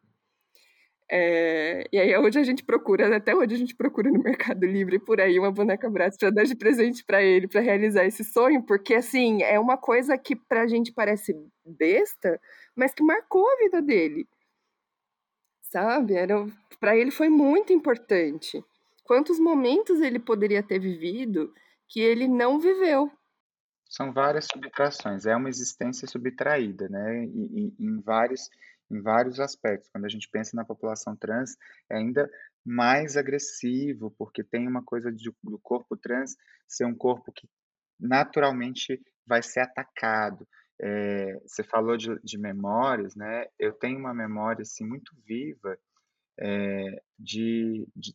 É, e aí hoje a gente procura, até hoje a gente procura no Mercado Livre por aí uma boneca Bratz para dar de presente para ele, para realizar esse sonho, porque assim, é uma coisa que pra gente parece besta, mas que marcou a vida dele. Sabe? Era para ele foi muito importante. Quantos momentos ele poderia ter vivido que ele não viveu? São várias subtrações, é uma existência subtraída, né? Em, em, vários, em vários aspectos. Quando a gente pensa na população trans, é ainda mais agressivo, porque tem uma coisa de, do corpo trans ser um corpo que naturalmente vai ser atacado. É, você falou de, de, memórias, né? Eu tenho uma memória assim muito viva é, de, de,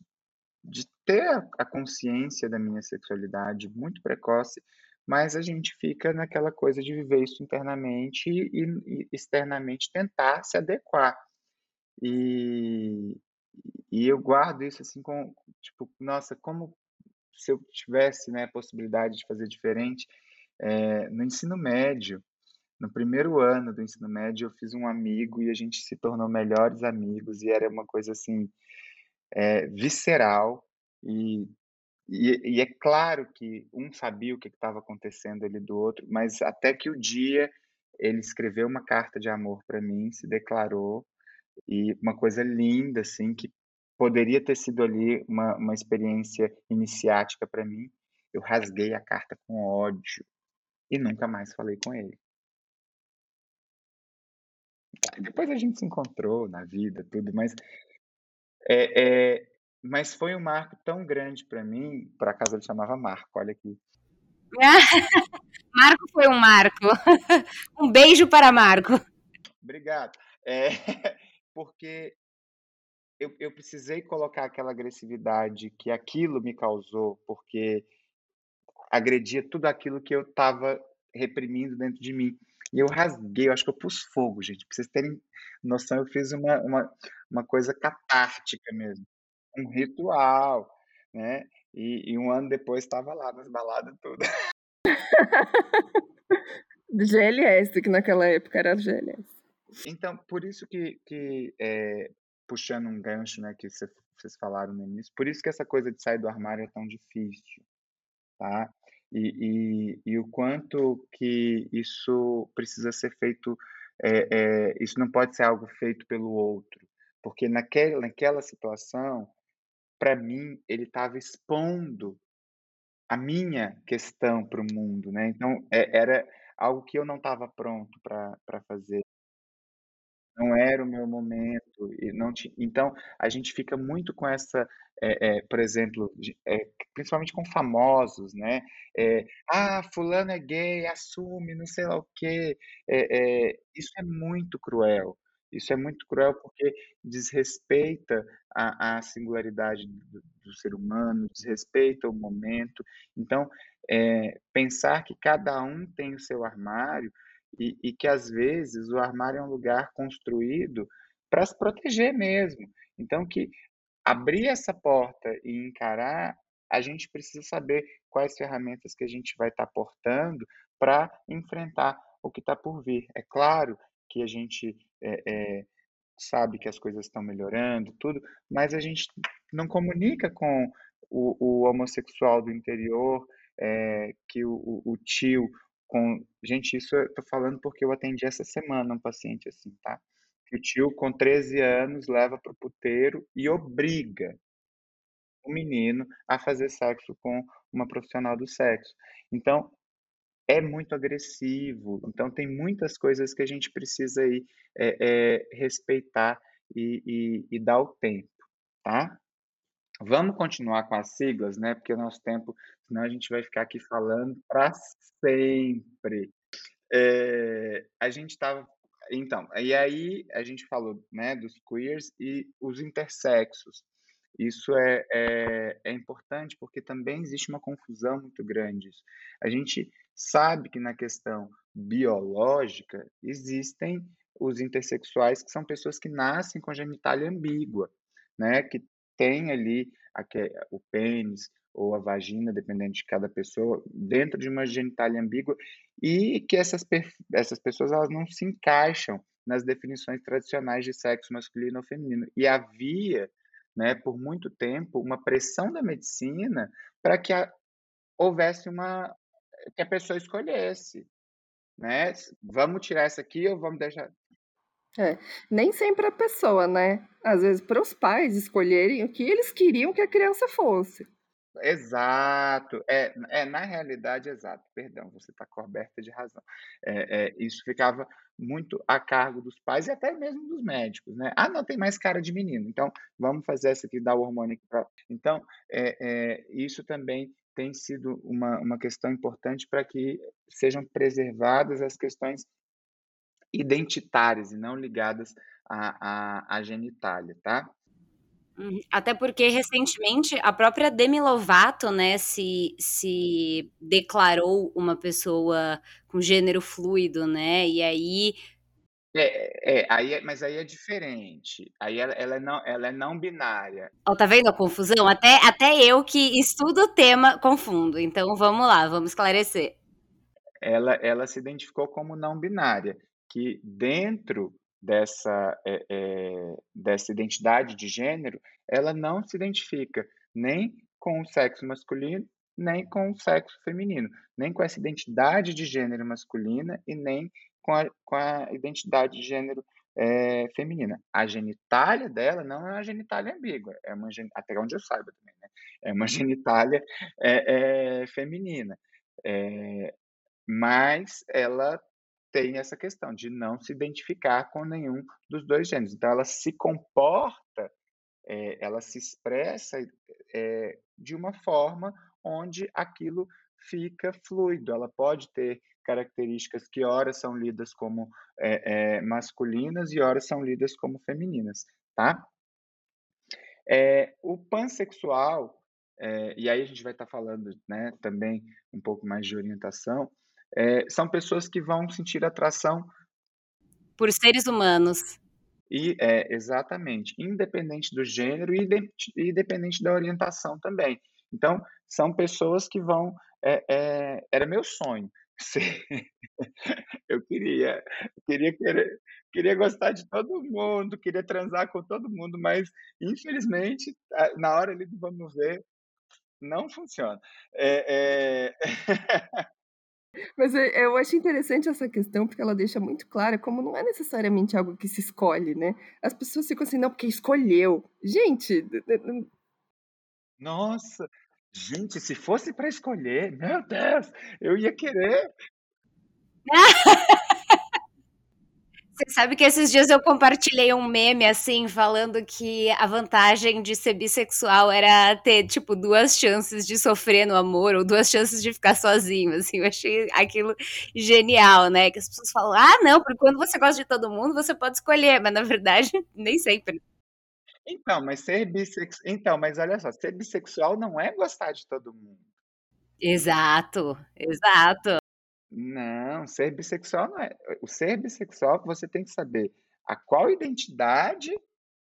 de, ter a, consciência da minha sexualidade muito precoce mas a gente fica naquela coisa de viver isso internamente e externamente tentar se adequar. E, e eu guardo isso assim com, tipo, nossa, como se eu tivesse, né, a possibilidade de fazer diferente é, no ensino médio. No primeiro ano do ensino médio, eu fiz um amigo e a gente se tornou melhores amigos e era uma coisa assim é, visceral e e, e, é claro que um sabia o que estava acontecendo ali do outro, mas até que o dia ele escreveu uma carta de amor para mim, se declarou, e uma coisa linda, assim, que poderia ter sido ali uma, uma experiência iniciática para mim, eu rasguei a carta com ódio e nunca mais falei com ele. Depois a gente se encontrou na vida, tudo, mas é, é, mas foi um marco tão grande para mim, por acaso ele chamava Marco, olha aqui. Marco foi um marco. Um beijo para Marco. Obrigado. É, porque eu, eu precisei colocar aquela agressividade que aquilo me causou, porque agredia tudo aquilo que eu estava reprimindo dentro de mim. E eu rasguei, eu acho que eu pus fogo, gente. Pra vocês terem noção, eu fiz uma, uma, uma coisa catártica mesmo um ritual, né? E, e um ano depois estava lá nas baladas todas. GLS, que naquela época era GLS. Então, por isso que, que é, puxando um gancho, né, que vocês falaram no início, por isso que essa coisa de sair do armário é tão difícil, tá? E, e, e o quanto que isso precisa ser feito, é, é, isso não pode ser algo feito pelo outro, porque naquela, naquela situação para mim, ele estava expondo a minha questão para o mundo, né? Então, é, era algo que eu não estava pronto para fazer. Não era o meu momento e não tinha. Então, a gente fica muito com essa, é, é, por exemplo, é, principalmente com famosos, né? É, ah, fulano é gay, assume, não sei lá o quê. É, é, isso é muito cruel. Isso é muito cruel porque desrespeita a, a singularidade do, do, ser humano, desrespeita o momento. Então, é, pensar que cada um tem o seu armário e, e que às vezes o armário é um lugar construído para se proteger mesmo. Então, que abrir essa porta e encarar, a gente precisa saber quais ferramentas que a gente vai estar tá portando para enfrentar o que está por vir. É claro que a gente é, é, sabe que as coisas estão melhorando, tudo, mas a gente não comunica com o, o homossexual do interior, é, que o, o, o, tio com. Gente, isso eu tô falando porque eu atendi essa semana um paciente assim, tá? Que o tio, com 13 anos, leva para o puteiro e obriga o menino a fazer sexo com uma profissional do sexo. Então, é muito agressivo. Então, tem muitas coisas que a gente precisa aí, é, é, respeitar e, e, e, dar o tempo, tá? Vamos continuar com as siglas, né? Porque o nosso tempo, senão a gente vai ficar aqui falando para sempre. É, a gente estava. Então, e aí a gente falou né, dos queers e os intersexos. Isso é, é, é importante porque também existe uma confusão muito grande. A gente sabe que na questão biológica existem os intersexuais que são pessoas que nascem com genitália ambígua, né? Que tem ali o pênis ou a vagina, dependendo de cada pessoa, dentro de uma genitália ambígua e que essas, essas pessoas elas não se encaixam nas definições tradicionais de sexo masculino ou feminino. E havia, né, por muito tempo, uma pressão da medicina para que a, houvesse uma, que a pessoa escolhesse, né? Vamos tirar essa aqui ou vamos deixar? É, nem sempre a pessoa, né? Às vezes para os pais escolherem o que eles queriam que a criança fosse. Exato. É, é na realidade, exato. Perdão, você está coberta de razão. É, é, isso ficava muito a cargo dos pais e até mesmo dos médicos, né? Ah, não tem mais cara de menino, então vamos fazer essa aqui, dar o hormônio para. Então, é, é, isso também tem sido uma, uma questão importante para que sejam preservadas as questões identitárias e não ligadas à, à, à genitália, tá? Uhum. Até porque recentemente a própria Demi Lovato, né, se, se declarou uma pessoa com gênero fluido, né? E aí é, é, aí é, mas aí é diferente. Aí ela, ela, é não, ela é não binária. Oh, tá vendo a confusão? Até, até eu que estudo o tema confundo. Então vamos lá, vamos esclarecer. Ela, ela se identificou como não binária, que dentro dessa, é, é, dessa identidade de gênero, ela não se identifica nem com o sexo masculino, nem com o sexo feminino, nem com essa identidade de gênero masculina e nem com a, com a identidade de gênero é, feminina. A genitália dela não é uma genitália ambígua, é uma, até onde eu saiba também, né? É uma genitália é, é, feminina. mas ela tem essa questão de não se identificar com nenhum dos dois gêneros. Então, ela se comporta, é, ela se expressa é, de uma forma onde aquilo fica fluido. Ela pode ter características que ora são lidas como é, masculinas e ora são lidas como femininas, tá? O pansexual, e aí a gente vai estar tá falando né, também um pouco mais de orientação, é, são pessoas que vão sentir atração por seres humanos. E é, exatamente, independente do gênero e independente da orientação também. Então, são pessoas que vão. É, é, era meu sonho. Ser, eu queria, queria querer, queria gostar de todo mundo, queria transar com todo mundo, mas infelizmente na hora ali do vamos ver não funciona. É, é... Mas eu acho interessante essa questão, porque ela deixa muito clara como não é necessariamente algo que se escolhe, né? As pessoas ficam assim, não, porque escolheu. Gente. Nossa, gente, se fosse para escolher, meu Deus, eu ia querer. Você sabe que esses dias eu compartilhei um meme assim, falando que a vantagem de ser bissexual era ter, tipo, duas chances de sofrer no amor ou duas chances de ficar sozinho, assim. Eu achei aquilo genial, né? Que as pessoas falam, ah, não, porque quando você gosta de todo mundo, você pode escolher, mas na verdade, nem sempre. Então, mas ser bissexual. Então, mas olha só, ser bissexual não é gostar de todo mundo. Exato, exato. Não, ser bissexual não é. O ser bissexual, você tem que saber a qual identidade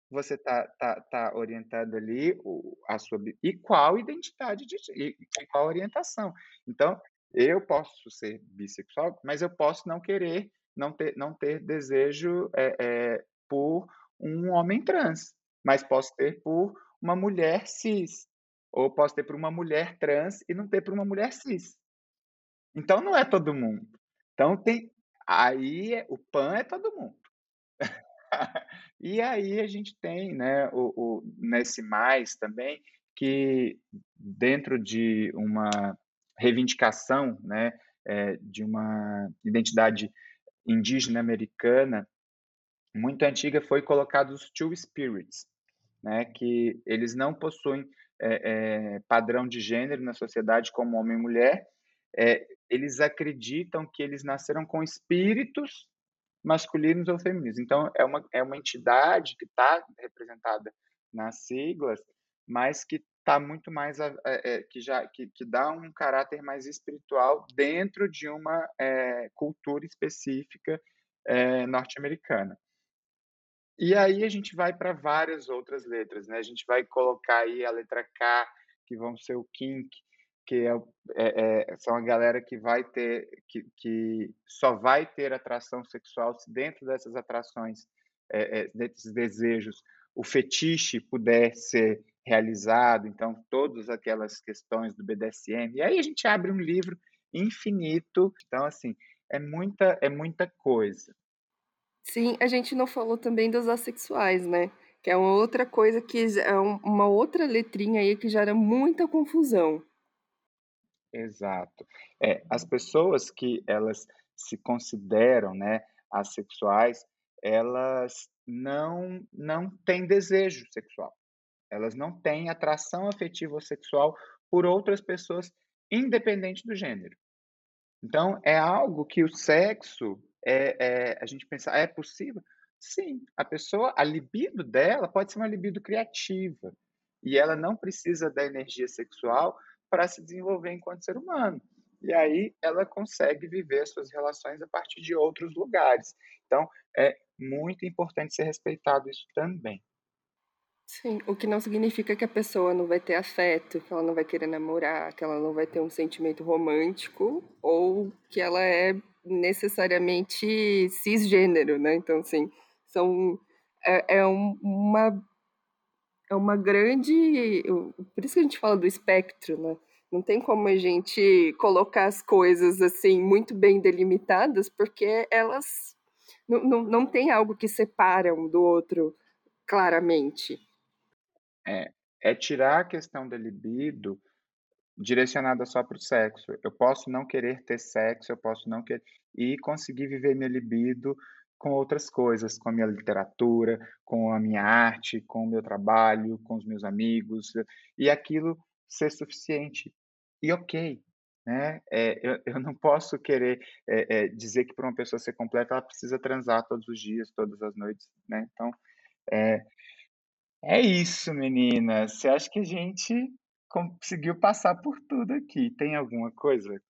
você tá, tá, tá orientado ali, o, a sua, e qual identidade, de, e, e qual orientação. Então, eu posso ser bissexual, mas eu posso não querer, não ter, não ter desejo é, é, por um homem trans, mas posso ter por uma mulher cis, ou posso ter por uma mulher trans e não ter por uma mulher cis. Então não é todo mundo. Então tem aí é, o PAN é todo mundo. e aí a gente tem, né, o, o nesse mais também que dentro de uma reivindicação, né, é, de uma identidade indígena americana muito antiga foi colocado os two spirits, né, que eles não possuem é, é, padrão de gênero na sociedade como homem e mulher, é, eles acreditam que eles nasceram com espíritos masculinos ou femininos. Então, é uma, é uma entidade que está representada nas siglas, mas que está muito mais é, é, que já que, que dá um caráter mais espiritual dentro de uma é, cultura específica é, norte-americana. E aí a gente vai para várias outras letras, né? A gente vai colocar aí a letra K, que vão ser o kink, que é, é, é, são a galera que vai ter, que, que só vai ter atração sexual se dentro dessas atrações, é, é, desses desejos, o fetiche puder ser realizado, então todas aquelas questões do BDSM. E aí a gente abre um livro infinito. Então assim, é muita é muita coisa. Sim, a gente não falou também dos assexuais, né? Que é uma outra coisa que é uma outra letrinha aí que gera muita confusão. Exato. É, as pessoas que elas se consideram, né, assexuais, elas não não têm desejo sexual. Elas não têm atração afetiva ou sexual por outras pessoas, independente do gênero. Então, é algo que o sexo, é, é, a gente pensa, ah, é possível? Sim, a pessoa, a libido dela pode ser uma libido criativa. E ela não precisa da energia sexual para se desenvolver enquanto ser humano. E aí ela consegue viver as suas relações a partir de outros lugares. Então, é muito importante ser respeitado isso também. Sim, o que não significa que a pessoa não vai ter afeto, que ela não vai querer namorar, que ela não vai ter um sentimento romântico, ou que ela é necessariamente cisgênero, né? Então, assim, são, é, é um, uma, é uma grande. Por isso que a gente fala do espectro, né? Não tem como a gente colocar as coisas assim muito bem delimitadas, porque elas não, não, não tem algo que separa um do outro claramente. É, é tirar a questão da libido direcionada só para o sexo. Eu posso não querer ter sexo, eu posso não querer e conseguir viver minha libido com outras coisas, com a minha literatura, com a minha arte, com o meu trabalho, com os meus amigos, e aquilo ser suficiente. E ok, né? É, eu, eu não posso querer é, é, dizer que para uma pessoa ser completa ela precisa transar todos os dias, todas as noites, né? Então, é, é isso, meninas. Você acha que a gente conseguiu passar por tudo aqui? Tem alguma coisa?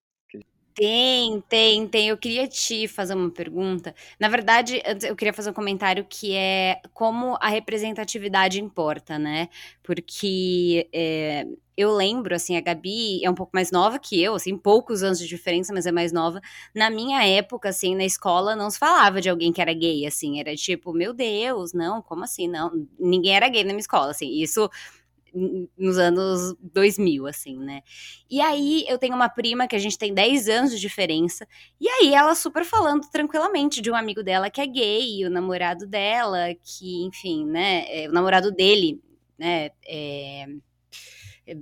Tem, tem, tem. Eu queria te fazer uma pergunta. Na verdade, eu queria fazer um comentário que é como a representatividade importa, né? Porque é, eu lembro, assim, a Gabi é um pouco mais nova que eu, assim, poucos anos de diferença, mas é mais nova. Na minha época, assim, na escola, não se falava de alguém que era gay, assim, era tipo, meu Deus, não, como assim, não? Ninguém era gay na minha escola, assim, isso nos anos 2000, assim, né? E aí eu tenho uma prima que a gente tem 10 anos de diferença, e aí ela super falando tranquilamente de um amigo dela que é gay, o namorado dela, que, enfim, né, é, o namorado dele, né, é, é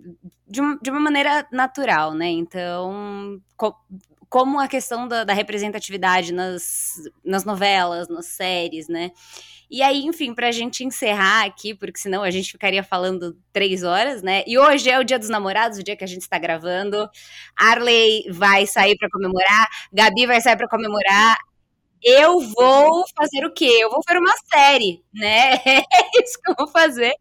de, uma, de uma maneira natural, né? Então, co como a questão da, da representatividade nas, nas novelas, nas séries, né? E aí, enfim, pra gente encerrar aqui, porque senão a gente ficaria falando três horas, né? E hoje é o dia dos namorados, o dia que a gente está gravando. Arley vai sair para comemorar, Gabi vai sair para comemorar. Eu vou fazer o quê? Eu vou ver uma série, né? É isso que eu vou fazer.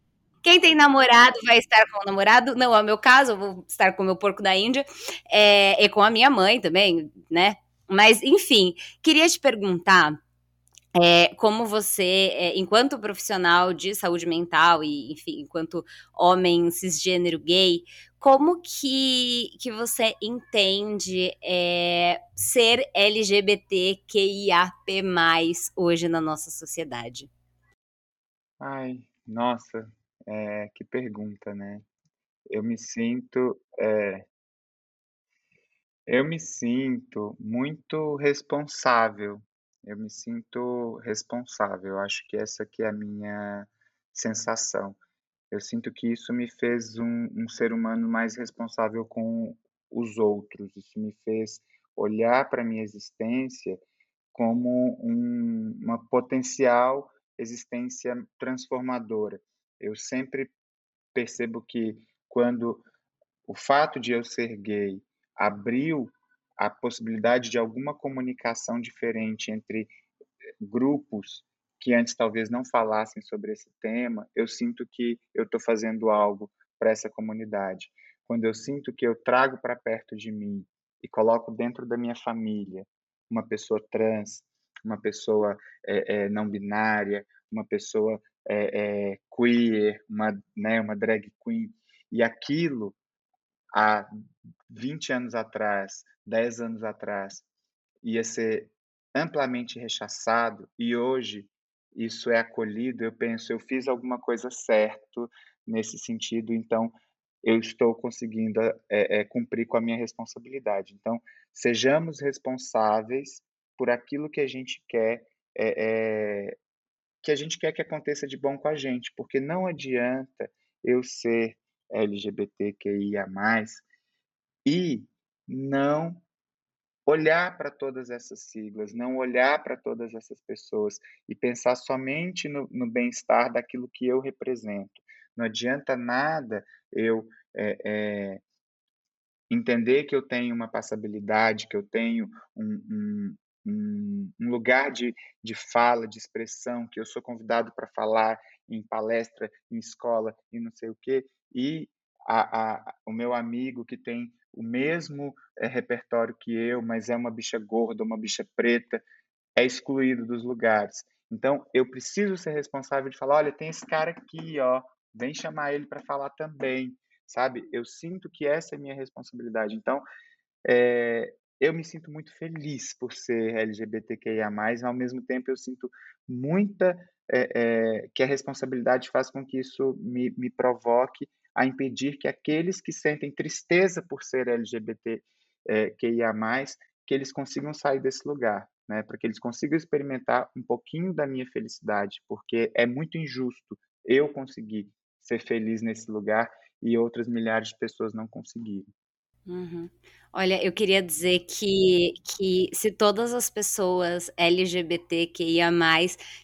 Quem tem namorado vai estar com o namorado. Não é o meu caso, eu vou estar com o meu porco da Índia. É, e com a minha mãe também, né? Mas, enfim, queria te perguntar é, como você, é, enquanto profissional de saúde mental e, enfim, enquanto homem cisgênero gay, como que, que você entende é, ser LGBTQIAP+, hoje na nossa sociedade? Ai, nossa, é, que pergunta, né? Eu me sinto, é, eu me sinto muito responsável eu me sinto responsável, eu acho que essa que é a minha sensação. Eu sinto que isso me fez um, um ser humano mais responsável com os outros, isso me fez olhar para a minha existência como um, uma potencial existência transformadora. Eu sempre percebo que quando o fato de eu ser gay abriu a possibilidade de alguma comunicação diferente entre eh, grupos que antes talvez não falassem sobre esse tema, eu sinto que eu estou fazendo algo para essa comunidade. Quando eu sinto que eu trago para perto de mim e coloco dentro da minha família uma pessoa trans, uma pessoa é, é, não binária, uma pessoa é, queer, uma, né, uma drag queen, e aquilo há 20 anos atrás, 10 anos atrás, ia ser amplamente rechaçado e hoje isso é acolhido, eu penso, eu fiz alguma coisa certo nesse sentido, então eu estou conseguindo é, é, cumprir com a minha responsabilidade. Então, sejamos responsáveis por aquilo que a gente quer é, que a gente quer que aconteça de bom com a gente, porque não adianta eu ser LGBTQIA+, e não olhar para todas essas siglas, não olhar para todas essas pessoas e pensar somente no, no bem-estar daquilo que eu represento. Não adianta nada eu é, é, entender que eu tenho uma passabilidade, que eu tenho um, um, um, lugar de, de fala, de expressão, que eu sou convidado para falar em palestra, em escola e não sei o quê, e a, a, o meu amigo que tem o mesmo é, repertório que eu, mas é uma bicha gorda, uma bicha preta, é excluído dos lugares. Então, eu preciso ser responsável de falar, olha, tem esse cara aqui, ó, vem chamar ele para falar também, sabe? Eu sinto que essa é minha responsabilidade. Então, é, eu me sinto muito feliz por ser LGBTQIA+, mas ao mesmo tempo eu sinto muita é, é, que a responsabilidade faz com que isso me, me provoque a impedir que aqueles que sentem tristeza por ser LGBT é, mais, que eles consigam sair desse lugar, né? Para que eles consigam experimentar um pouquinho da minha felicidade, porque é muito injusto eu conseguir ser feliz nesse lugar e outras milhares de pessoas não conseguirem. Uhum. Olha, eu queria dizer que, que se todas as pessoas LGBTQIA+,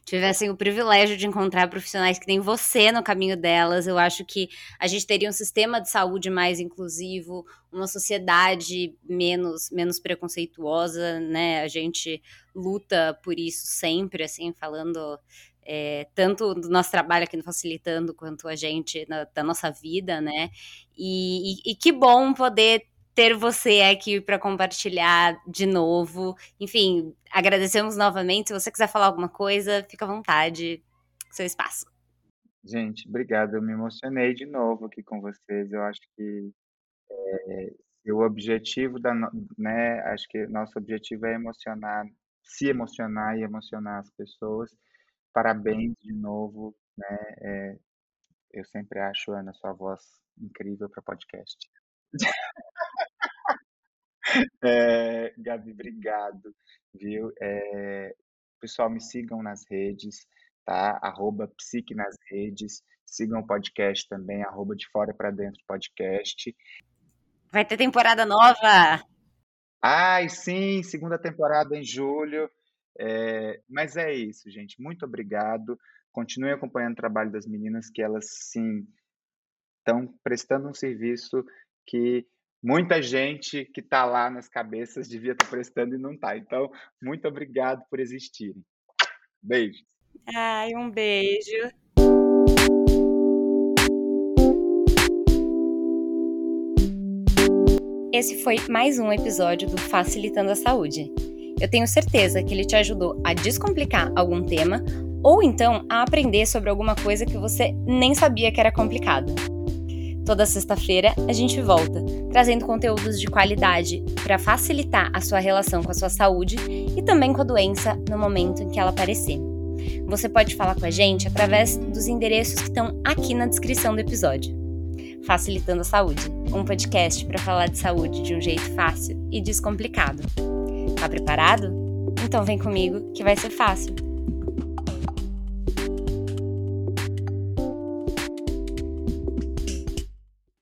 tivessem o privilégio de encontrar profissionais que nem você no caminho delas, eu acho que a gente teria um sistema de saúde mais inclusivo, uma sociedade menos, menos preconceituosa, né? A gente luta por isso sempre, assim, falando é, tanto do nosso trabalho aqui no Facilitando, quanto a gente, na, da nossa vida, né? E, e, e que bom poder ter você aqui para compartilhar de novo. Enfim, agradecemos novamente. Se você quiser falar alguma coisa, fica à vontade. Seu espaço. Gente, obrigado. Eu me emocionei de novo aqui com vocês. Eu acho que é, o objetivo da, né? Acho que nosso objetivo é emocionar, se emocionar e emocionar as pessoas. Parabéns de novo, né? É, eu sempre acho Ana sua voz incrível para podcast. É, Gabi, obrigado, viu? É, pessoal, me sigam nas redes, tá? Arroba Psique nas redes. Sigam o podcast também, arroba de fora para dentro podcast. Vai ter temporada nova! Ai, sim, segunda temporada em julho. É, mas é isso, gente. Muito obrigado. Continue acompanhando o trabalho das meninas, que elas sim estão prestando um serviço que muita gente que está lá nas cabeças devia estar tá prestando e não está. Então, muito obrigado por existirem. Beijo. Ai, um beijo. Esse foi mais um episódio do Facilitando a Saúde. Eu tenho certeza que ele te ajudou a descomplicar algum tema ou então a aprender sobre alguma coisa que você nem sabia que era complicada. Toda sexta-feira a gente volta, trazendo conteúdos de qualidade para facilitar a sua relação com a sua saúde e também com a doença no momento em que ela aparecer. Você pode falar com a gente através dos endereços que estão aqui na descrição do episódio. Facilitando a Saúde, um podcast para falar de saúde de um jeito fácil e descomplicado. Tá preparado? Então vem comigo que vai ser fácil.